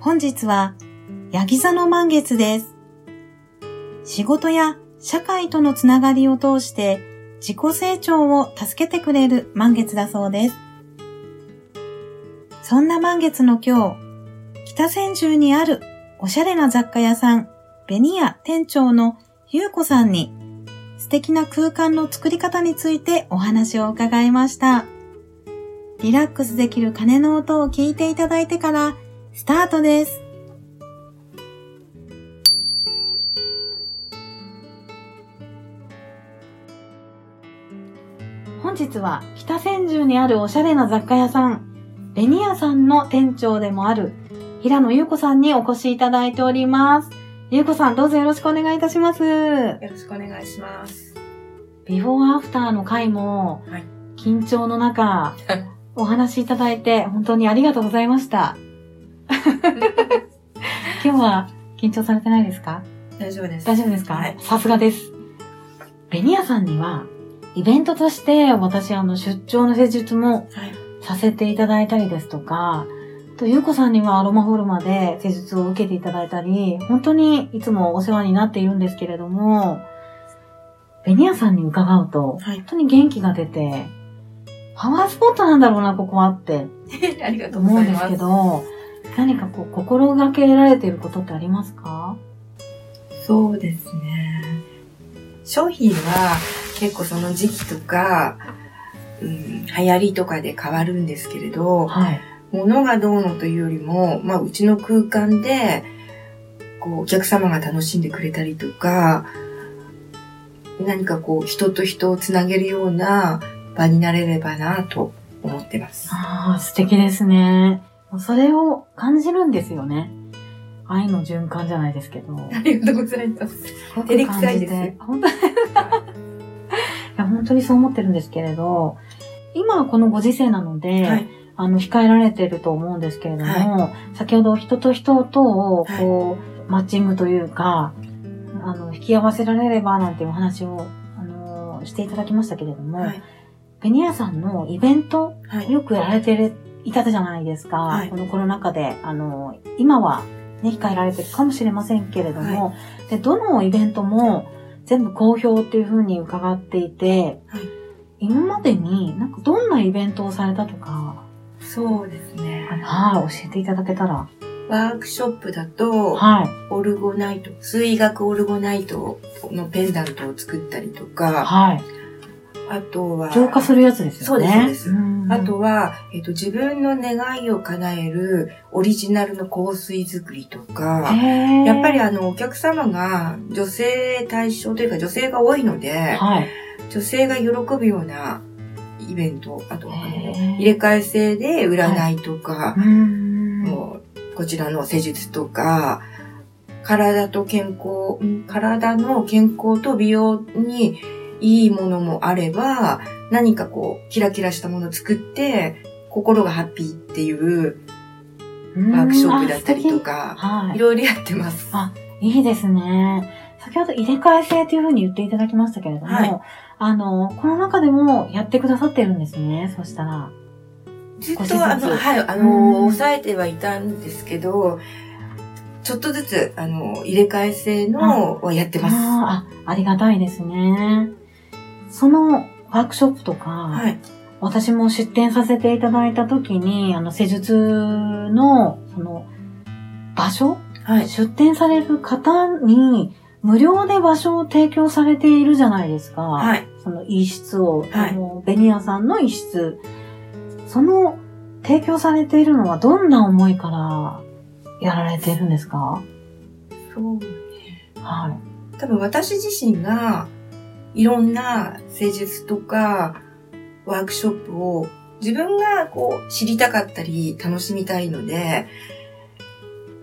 本日は、ヤギ座の満月です。仕事や社会とのつながりを通して自己成長を助けてくれる満月だそうです。そんな満月の今日、北千住にあるおしゃれな雑貨屋さん、ベニヤ店長のゆうこさんに素敵な空間の作り方についてお話を伺いました。リラックスできる鐘の音を聞いていただいてからスタートです。本日は北千住にあるおしゃれな雑貨屋さん、ベニアさんの店長でもある平野優子さんにお越しいただいております。優子さん、どうぞよろしくお願いいたします。よろしくお願いします。ビフォーアフターの回も、緊張の中、お話しいただいて、本当にありがとうございました。今日は緊張されてないですか？大丈夫です。大丈夫ですか？さすがです。ベニヤさんには、イベントとして私、あの、出張の施術もさせていただいたりですとか、と、ゆうこさんにはアロマフォルマで施術を受けていただいたり、本当にいつもお世話になっているんですけれども、ベニヤさんに伺うと、本当に元気が出て、パワースポットなんだろうな、ここはって。ありがとうございます。思うんですけど、何かこう、心がけられていることってありますか？そうですね。商品は結構その時期とか、うん、流行りとかで変わるんですけれど、はい、物がどうのというよりも、まあ、うちの空間で、こう、お客様が楽しんでくれたりとか、何かこう、人と人をつなげるような場になれればなと思ってます。ああ、素敵ですね。それを感じるんですよね。愛の循環じゃないですけど。ありがとうございます。照れくさいです。本当 いや本当にそう思ってるんですけれど、今はこのご時世なので、はい、あの、控えられてると思うんですけれども、はい、先ほど人と人とを、こう、はい、マッチングというか、あの、引き合わせられればなんていうお話を、あの、していただきましたけれども、ベニヤさんのイベント、よくやられてるいたじゃないですか。はい、このコロナ禍で、あの、今はね、控えられてるかもしれませんけれども、はい、で、どのイベントも全部好評っていうふうに伺っていて、はい、今までになんかどんなイベントをされたとか、そうですね。はい、教えていただけたら。ワークショップだと、はい、オルゴナイト、数学オルゴナイトのペンダントを作ったりとか、はい、あとは、浄化するやつですよね。そうです、そうです。あとは、えっ、と、自分の願いを叶えるオリジナルの香水作りとか、やっぱりあの、お客様が女性対象というか女性が多いので、はい、女性が喜ぶようなイベント、あと、あの、入れ替え制で占いとか、はい、もうこちらの施術とか、体と健康、体の健康と美容にいいものもあれば、何かこう、キラキラしたものを作って、心がハッピーっていうワークショップだったりとか、はい、いろいろやってます。あ、いいですね。先ほど入れ替え制というふうに言っていただきましたけれども、はい、あの、この中でもやってくださってるんですね、そしたら。ずっと、あの、はい、あの、抑えてはいたんですけど、ちょっとずつ、あの、入れ替え制のはやってます。ああ、ありがたいですね。そのワークショップとか、はい、私も出展させていただいたときに、あの、施術の、その、場所、はい。出店される方に無料で場所を提供されているじゃないですか。はい。その一室を、はい、あのベニヤさんの一室。その提供されているのはどんな思いからやられているんですか？そうね。はい。多分私自身がいろんな施術とかワークショップを自分がこう知りたかったり楽しみたいので、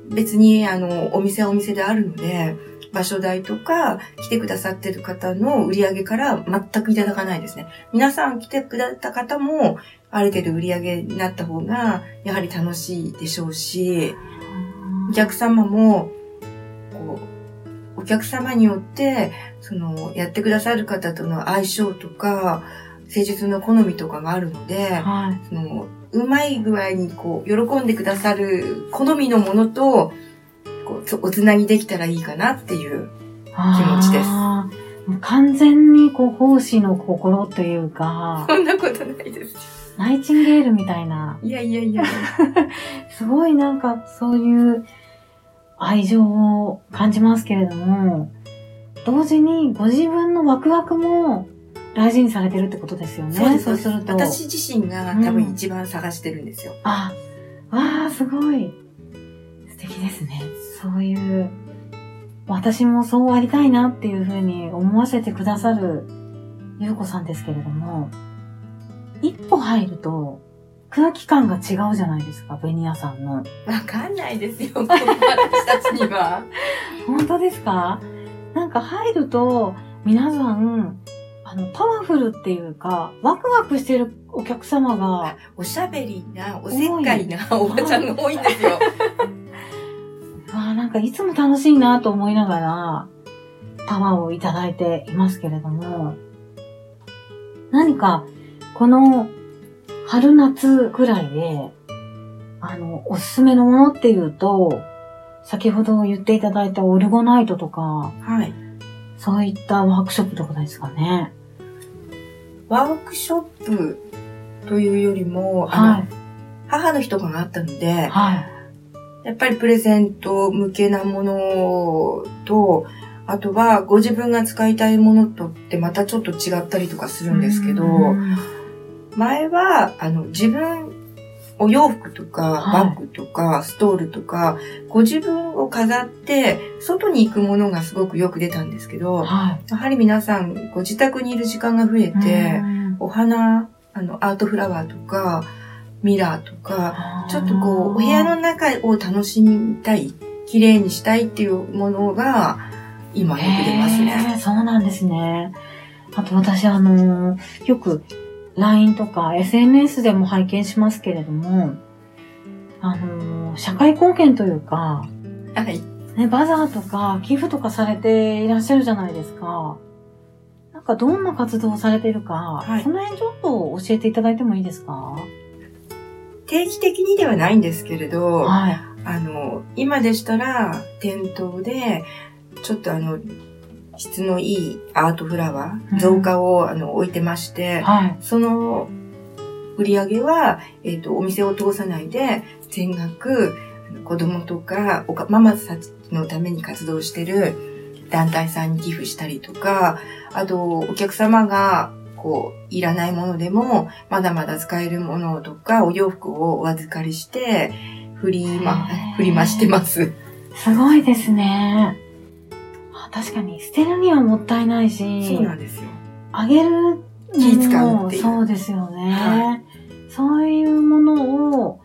別にあのお店はお店であるので、場所代とか来てくださってる方の売り上げから全くいただかないですね。皆さん来てくださった方もある程度売り上げになった方がやはり楽しいでしょうし、お客様もお客様によって、その、やってくださる方との相性とか、施術の好みとかがあるので、はい、そのうまい具合にこう、喜んでくださる好みのものと、こう、おつなぎできたらいいかなっていう気持ちです。完全にこう、奉仕の心というか。そんなことないです。ナイチンゲールみたいな。いやいやいや。すごいなんかそういう愛情を感じますけれども、同時にご自分のワクワクも大事にされてるってことですよね。そうです。そうすると。私自身が多分一番探してるんですよ。うん、あ、わあ、すごい。素敵ですね。そういう、私もそうありたいなっていうふうに思わせてくださるゆうこさんですけれども、一歩入ると空気感が違うじゃないですか、ベニヤさんの。わかんないですよ、私たちには。本当ですか？なんか入ると、皆さん、あの、パワフルっていうか、ワクワクしてるお客様が。おしゃべりな、おせっかいなおばちゃんが多いんですよ。わ あ、なんかいつも楽しいなと思いながら、パワーをいただいていますけれども、何か、この春夏くらいで、あの、おすすめのものっていうと、先ほど言っていただいたオルゴナイトとか、はい。そういったワークショップとかですかね。ワークショップというよりも、はい、母の日とかがあったので、はい。やっぱりプレゼント向けなものと、あとはご自分が使いたいものとってまたちょっと違ったりとかするんですけど、前は、あの、自分、お洋服とか、バッグとか、ストールとか、ご自分を飾って、外に行くものがすごくよく出たんですけど、はい、やはり皆さん、ご自宅にいる時間が増えて、お花、あの、アートフラワーとか、ミラーとか、ちょっとこう、お部屋の中を楽しみたい、綺麗にしたいっていうものが、今よく出ますね。そうなんですね。あと私、あのー、よく LINE とか SNS でも拝見しますけれども、あのー、社会貢献というか、はい。ね、バザーとか寄付とかされていらっしゃるじゃないですか。なんかどんな活動をされているか、はい、その辺ちょっと教えていただいてもいいですか？定期的にではないんですけれど、はい、あの、今でしたら店頭で、ちょっとあの、質のいいアートフラワー、増加をあの置いてまして、はい、その売り上げは、えっ、ー、と、お店を通さないで、全額、子供とか、ママたちのために活動してる団体さんに寄付したりとか、あと、お客様が、こう、いらないものでも、まだまだ使えるものとか、お洋服をお預かりして、振りま、振りましてます。すごいですね。確かに捨てるにはもったいないし、そうなんですよ。あげる気使うっていう。そうですよね、はい、そういうものを、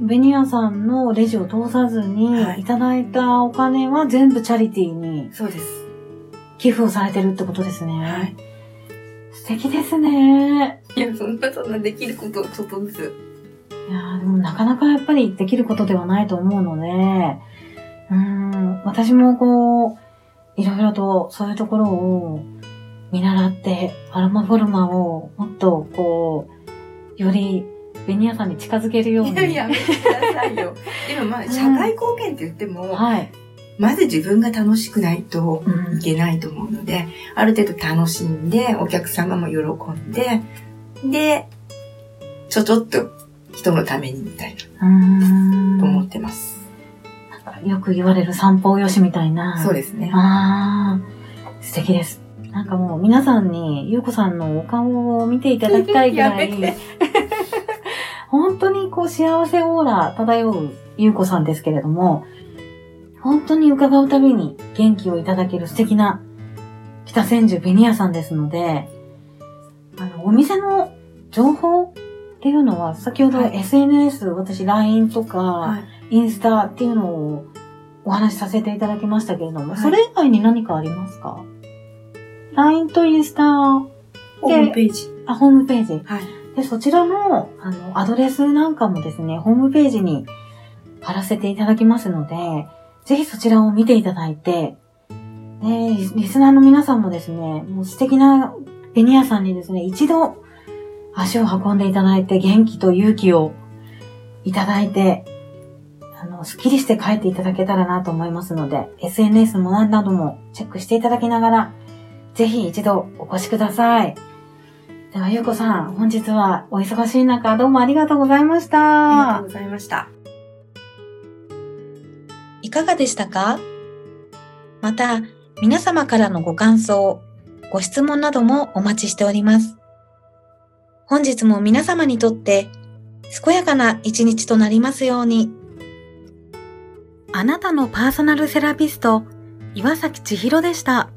ベニヤさんのレジを通さずに、いただいたお金は全部チャリティーに、そうです。寄付をされてるってことですね。はい。素敵ですね。いや、そんなそんなできることちょっとずつ。いやでもなかなかやっぱりできることではないと思うので、うん、私もこう、いろいろとそういうところを見習って、アロマフォルマをもっとこう、よりベニヤさんに近づけるように。いや、やめてくださいよ。でもまあ、社会貢献って言っても、はい。まず自分が楽しくないといけないと思うので、うん、ある程度楽しんで、お客様も喜んで、で、ちょちょっと人のためにみたいな、と思ってます。よく言われる散歩よしみたいな。そうですね。ああ、素敵です。なんかもう皆さんに、ゆうこさんのお顔を見ていただきたいぐらい、本当にこう幸せオーラ漂うゆうこさんですけれども、本当に伺うたびに元気をいただける素敵な北千住ベニヤさんですので、あの、お店の情報っていうのは、先ほど SNS、はい、私 LINE とか、はい、インスタっていうのをお話しさせていただきましたけれども、はい、それ以外に何かありますか ?LINE とインスタホームページ。あ、ホームページ。はい。で、そちらの、あの、アドレスなんかもですね、ホームページに貼らせていただきますので、ぜひそちらを見ていただいて、で、リスナーの皆さんもですね、もう素敵なベニヤさんにですね、一度足を運んでいただいて元気と勇気をいただいて、あの、スッキリして帰っていただけたらなと思いますので、SNS も何などもチェックしていただきながら、ぜひ一度お越しください。では、ゆうこさん、本日はお忙しい中、どうもありがとうございました。ありがとうございました。いかがでしたか？また、皆様からのご感想、ご質問などもお待ちしております。本日も皆様にとって健やかな一日となりますように。あなたのパーソナルセラピスト、岩崎千尋でした。